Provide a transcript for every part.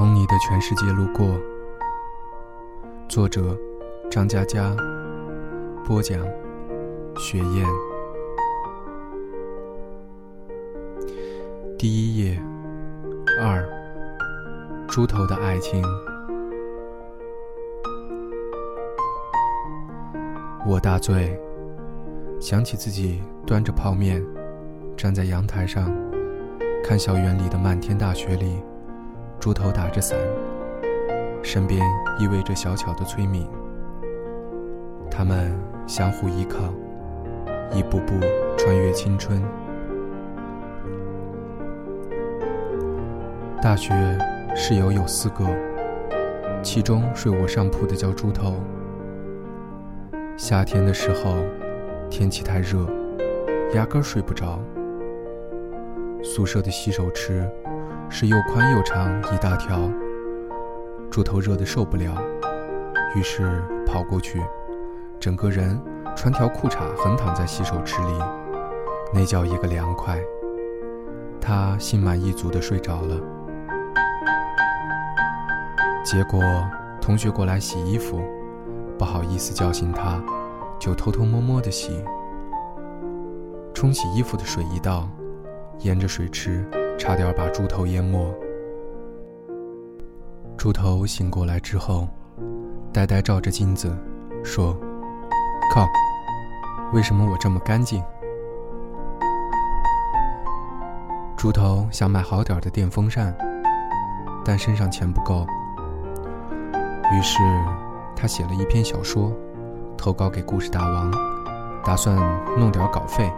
从你的全世界路过。作者：张嘉佳。播讲：雪雁。第一页二。猪头的爱情。我大醉，想起自己端着泡面，站在阳台上，看校园里的漫天大雪里。猪头打着伞，身边依偎着小巧的崔敏，他们相互依靠，一步步穿越青春。大学室友有四个，其中睡我上铺的叫猪头。夏天的时候，天气太热，压根睡不着。宿舍的洗手池。是又宽又长一大条，猪头热得受不了，于是跑过去，整个人穿条裤衩横躺在洗手池里，那叫一个凉快。他心满意足地睡着了。结果同学过来洗衣服，不好意思叫醒他，就偷偷摸摸地洗。冲洗衣服的水一倒，沿着水池。差点把猪头淹没。猪头醒过来之后，呆呆照着镜子，说：“靠，为什么我这么干净？”猪头想买好点的电风扇，但身上钱不够，于是他写了一篇小说，投稿给故事大王，打算弄点稿费。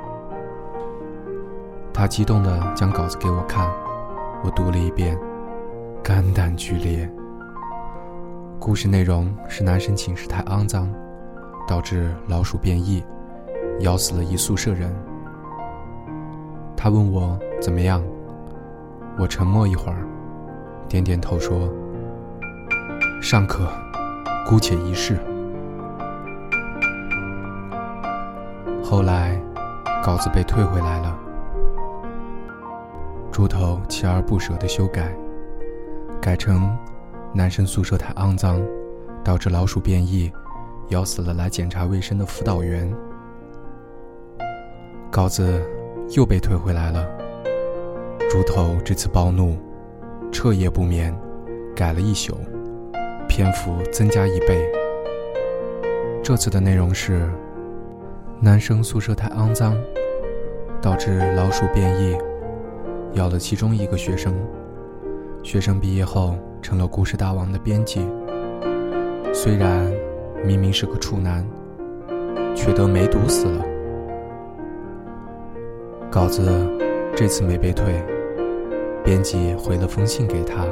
他激动地将稿子给我看，我读了一遍，肝胆俱裂。故事内容是男生寝室太肮脏，导致老鼠变异，咬死了一宿舍人。他问我怎么样，我沉默一会儿，点点头说：“尚可，姑且一试。”后来，稿子被退回来了。猪头锲而不舍地修改，改成男生宿舍太肮脏，导致老鼠变异，咬死了来检查卫生的辅导员。稿子又被退回来了。猪头这次暴怒，彻夜不眠，改了一宿，篇幅增加一倍。这次的内容是：男生宿舍太肮脏，导致老鼠变异。咬了其中一个学生，学生毕业后成了故事大王的编辑。虽然明明是个处男，却得梅毒死了。稿子这次没被退，编辑回了封信给他，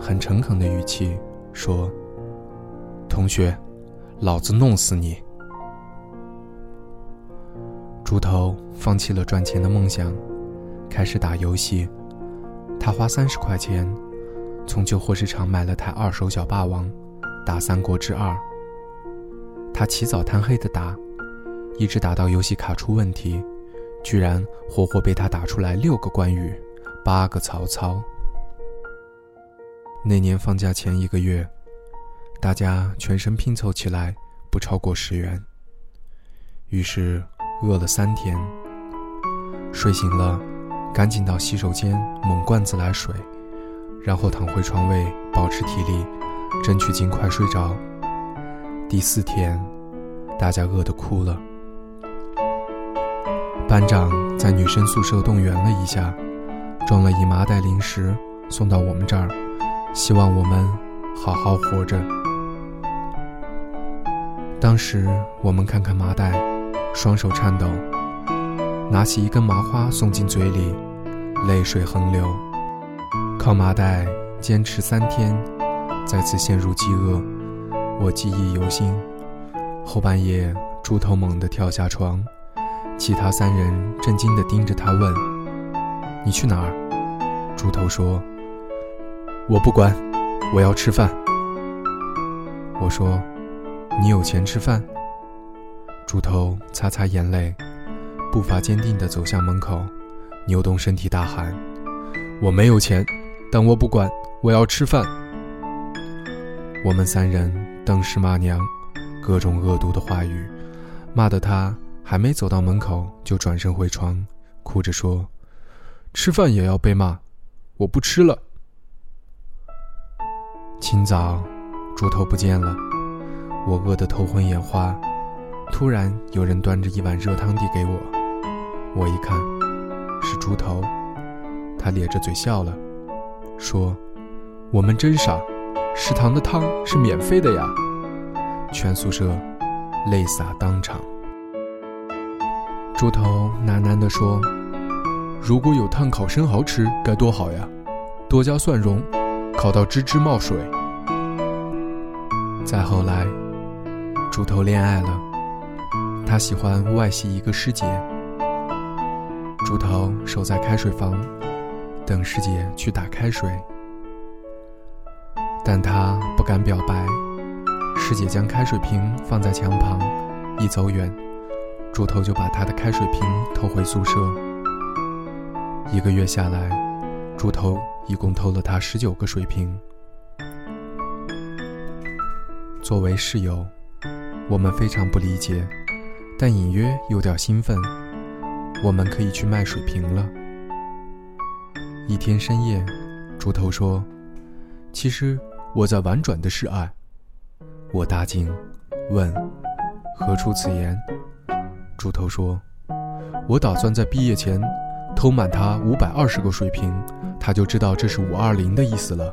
很诚恳的语气说：“同学，老子弄死你！”猪头放弃了赚钱的梦想。开始打游戏，他花三十块钱从旧货市场买了台二手小霸王，打《三国志二》。他起早贪黑的打，一直打到游戏卡出问题，居然活活被他打出来六个关羽，八个曹操。那年放假前一个月，大家全身拼凑起来不超过十元，于是饿了三天，睡醒了。赶紧到洗手间猛灌自来水，然后躺回床位保持体力，争取尽快睡着。第四天，大家饿得哭了。班长在女生宿舍动员了一下，装了一麻袋零食送到我们这儿，希望我们好好活着。当时我们看看麻袋，双手颤抖，拿起一根麻花送进嘴里。泪水横流，靠麻袋坚持三天，再次陷入饥饿。我记忆犹新。后半夜，猪头猛地跳下床，其他三人震惊地盯着他问：“你去哪儿？”猪头说：“我不管，我要吃饭。”我说：“你有钱吃饭？”猪头擦擦眼泪，步伐坚定地走向门口。扭动身体大喊：“我没有钱，但我不管，我要吃饭。我们三人瞪视骂娘，各种恶毒的话语，骂得他还没走到门口就转身回床，哭着说：“吃饭也要被骂，我不吃了。”清早，猪头不见了，我饿得头昏眼花。突然有人端着一碗热汤递给我，我一看，是猪头，他咧着嘴笑了，说：“我们真傻，食堂的汤是免费的呀。”全宿舍泪洒当场。猪头喃喃地说：“如果有炭烤生蚝吃，该多好呀！多加蒜蓉，烤到吱吱冒水。”再后来，猪头恋爱了，他喜欢外系一个师姐。猪头守在开水房，等师姐去打开水，但他不敢表白。师姐将开水瓶放在墙旁，一走远，猪头就把他的开水瓶偷回宿舍。一个月下来，猪头一共偷了他十九个水瓶。作为室友，我们非常不理解，但隐约有点兴奋。我们可以去卖水瓶了。一天深夜，猪头说：“其实我在婉转的示爱。”我大惊，问：“何出此言？”猪头说：“我打算在毕业前偷满他五百二十个水瓶，他就知道这是五二零的意思了。”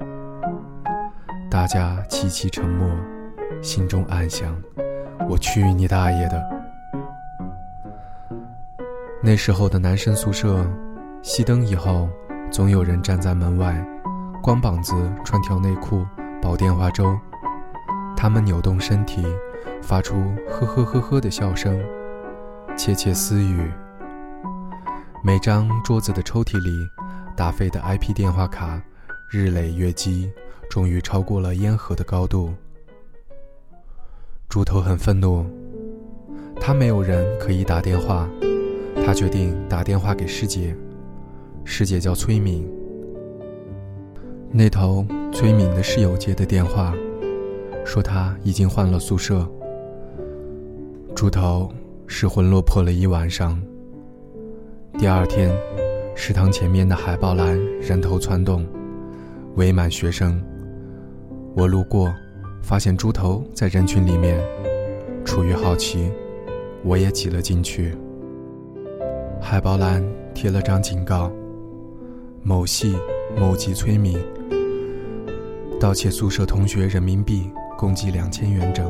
大家齐齐沉默。心中暗想：“我去你大爷的！”那时候的男生宿舍，熄灯以后，总有人站在门外，光膀子穿条内裤，煲电话粥。他们扭动身体，发出呵呵呵呵的笑声，窃窃私语。每张桌子的抽屉里，打废的 IP 电话卡，日累月积，终于超过了烟盒的高度。猪头很愤怒，他没有人可以打电话，他决定打电话给师姐。师姐叫崔敏。那头崔敏的室友接的电话，说他已经换了宿舍。猪头失魂落魄了一晚上。第二天，食堂前面的海报栏人头攒动，围满学生。我路过。发现猪头在人群里面，出于好奇，我也挤了进去。海报栏贴了张警告：某系某级崔敏盗窃宿舍同学人民币共计两千元整，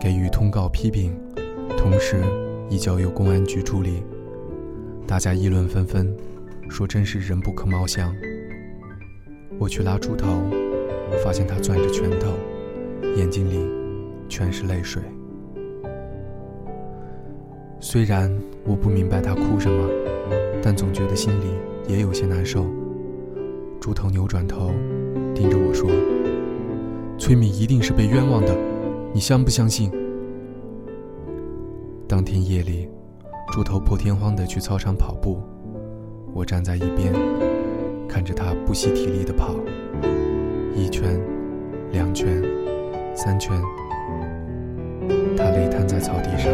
给予通告批评，同时已交由公安局处理。大家议论纷纷，说真是人不可貌相。我去拉猪头，发现他攥着拳头。眼睛里全是泪水。虽然我不明白他哭什么，但总觉得心里也有些难受。猪头扭转头，盯着我说：“崔敏一定是被冤枉的，你相不相信？”当天夜里，猪头破天荒地去操场跑步，我站在一边，看着他不惜体力地跑，一圈，两圈。三圈，他累瘫在草地上。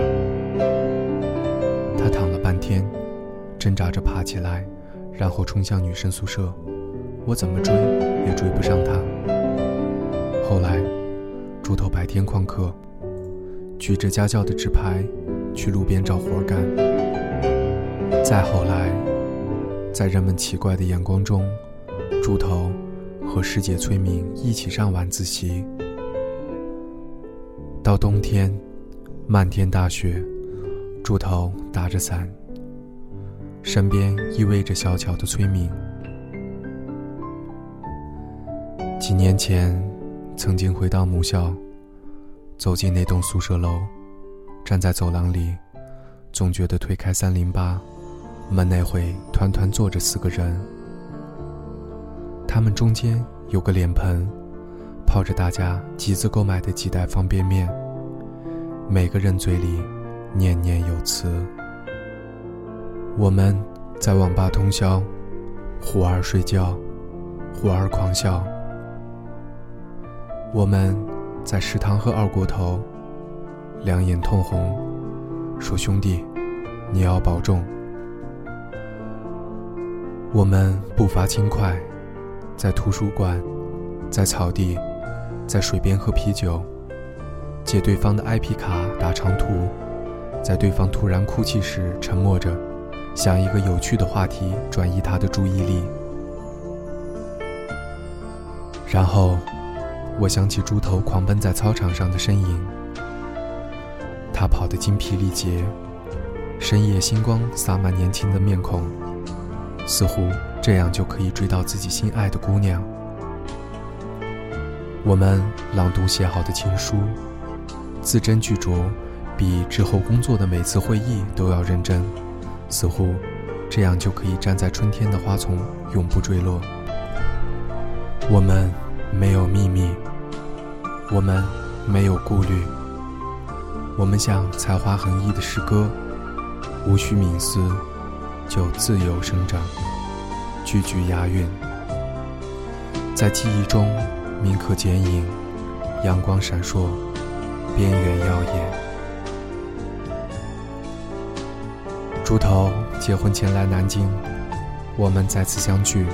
半天，挣扎着爬起来，然后冲向女生宿舍。我怎么追也追不上他。后来，猪头白天旷课，举着家教的纸牌去路边找活干。再后来，在人们奇怪的眼光中，猪头和师姐崔明一起上晚自习。到冬天，漫天大雪，猪头打着伞，身边依偎着小巧的崔敏。几年前，曾经回到母校，走进那栋宿舍楼，站在走廊里，总觉得推开三零八，门内会团团坐着四个人，他们中间有个脸盆。泡着大家集资购买的几袋方便面，每个人嘴里念念有词。我们在网吧通宵，忽而睡觉，忽而狂笑，我们在食堂喝二锅头，两眼通红，说：“兄弟，你要保重。”我们步伐轻快，在图书馆，在草地，在水边喝啤酒，借对方的 IP 卡打长途，在对方突然哭泣时沉默着，想一个有趣的话题转移他的注意力。然后，我想起猪头狂奔在操场上的身影，他跑得精疲力竭，深夜星光洒满年轻的面孔，似乎这样就可以追到自己心爱的姑娘。我们朗读写好的情书，字斟句酌，比之后工作的每次会议都要认真，似乎这样就可以站在春天的花丛，永不坠落。我们。没有秘密，我们没有顾虑，我们像才华横溢的诗歌，无需冥思就自由生长，句句押韵，在记忆中铭刻剪影，阳光闪烁，边缘耀眼。猪头结婚前来南京，我们再次相聚，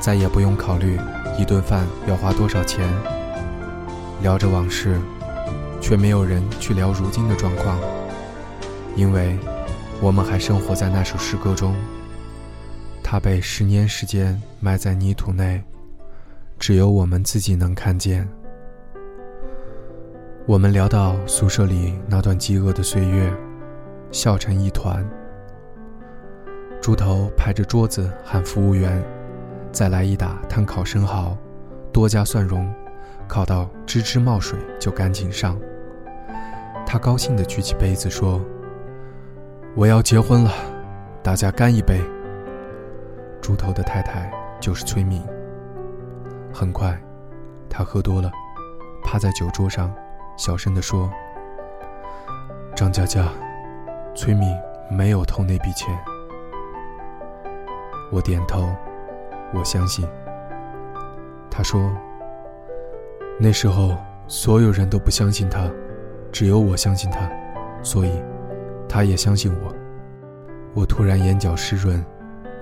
再也不用考虑。一顿饭要花多少钱？聊着往事，却没有人去聊如今的状况，因为我们还生活在那首诗歌中。它被十年时间埋在泥土内，只有我们自己能看见。我们聊到宿舍里那段饥饿的岁月，笑成一团。猪头拍着桌子喊服务员。再来一打炭烤生蚝，多加蒜蓉，烤到吱吱冒水就赶紧上。他高兴地举起杯子说：“我要结婚了，大家干一杯。”猪头的太太就是崔敏。很快，他喝多了，趴在酒桌上，小声地说：“张佳佳，崔敏没有偷那笔钱。”我点头。我相信，他说：“那时候所有人都不相信他，只有我相信他，所以他也相信我。”我突然眼角湿润，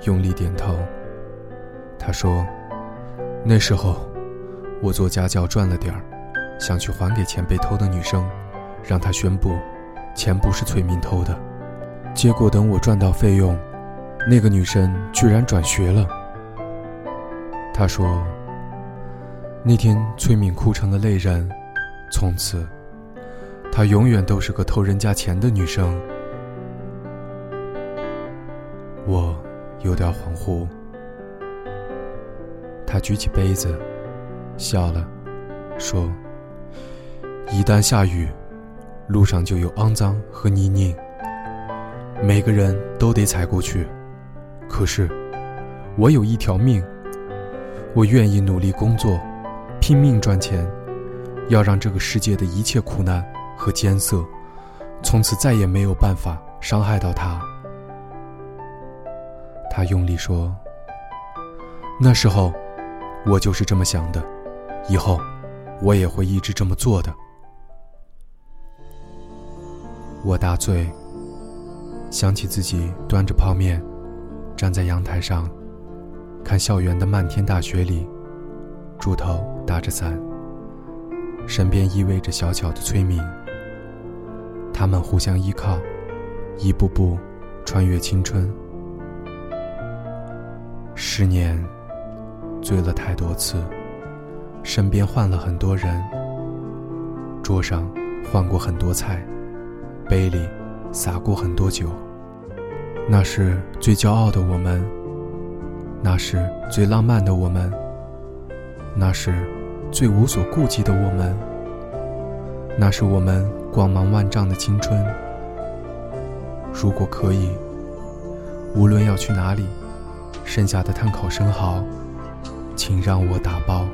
用力点头。他说：“那时候我做家教赚了点儿，想去还给钱被偷的女生，让她宣布钱不是崔明偷的。结果等我赚到费用，那个女生居然转学了。”他说：“那天崔敏哭成了泪人，从此，她永远都是个偷人家钱的女生。”我有点恍惚。他举起杯子，笑了，说：“一旦下雨，路上就有肮脏和泥泞，每个人都得踩过去。可是，我有一条命。”我愿意努力工作，拼命赚钱，要让这个世界的一切苦难和艰涩，从此再也没有办法伤害到他。他用力说：“那时候，我就是这么想的，以后，我也会一直这么做的。”我大醉，想起自己端着泡面，站在阳台上。看校园的漫天大雪里，猪头打着伞，身边依偎着小巧的崔明。他们互相依靠，一步步穿越青春。十年，醉了太多次，身边换了很多人，桌上换过很多菜，杯里洒过很多酒。那是最骄傲的我们。那是最浪漫的我们，那是最无所顾忌的我们，那是我们光芒万丈的青春。如果可以，无论要去哪里，剩下的碳烤生蚝，请让我打包。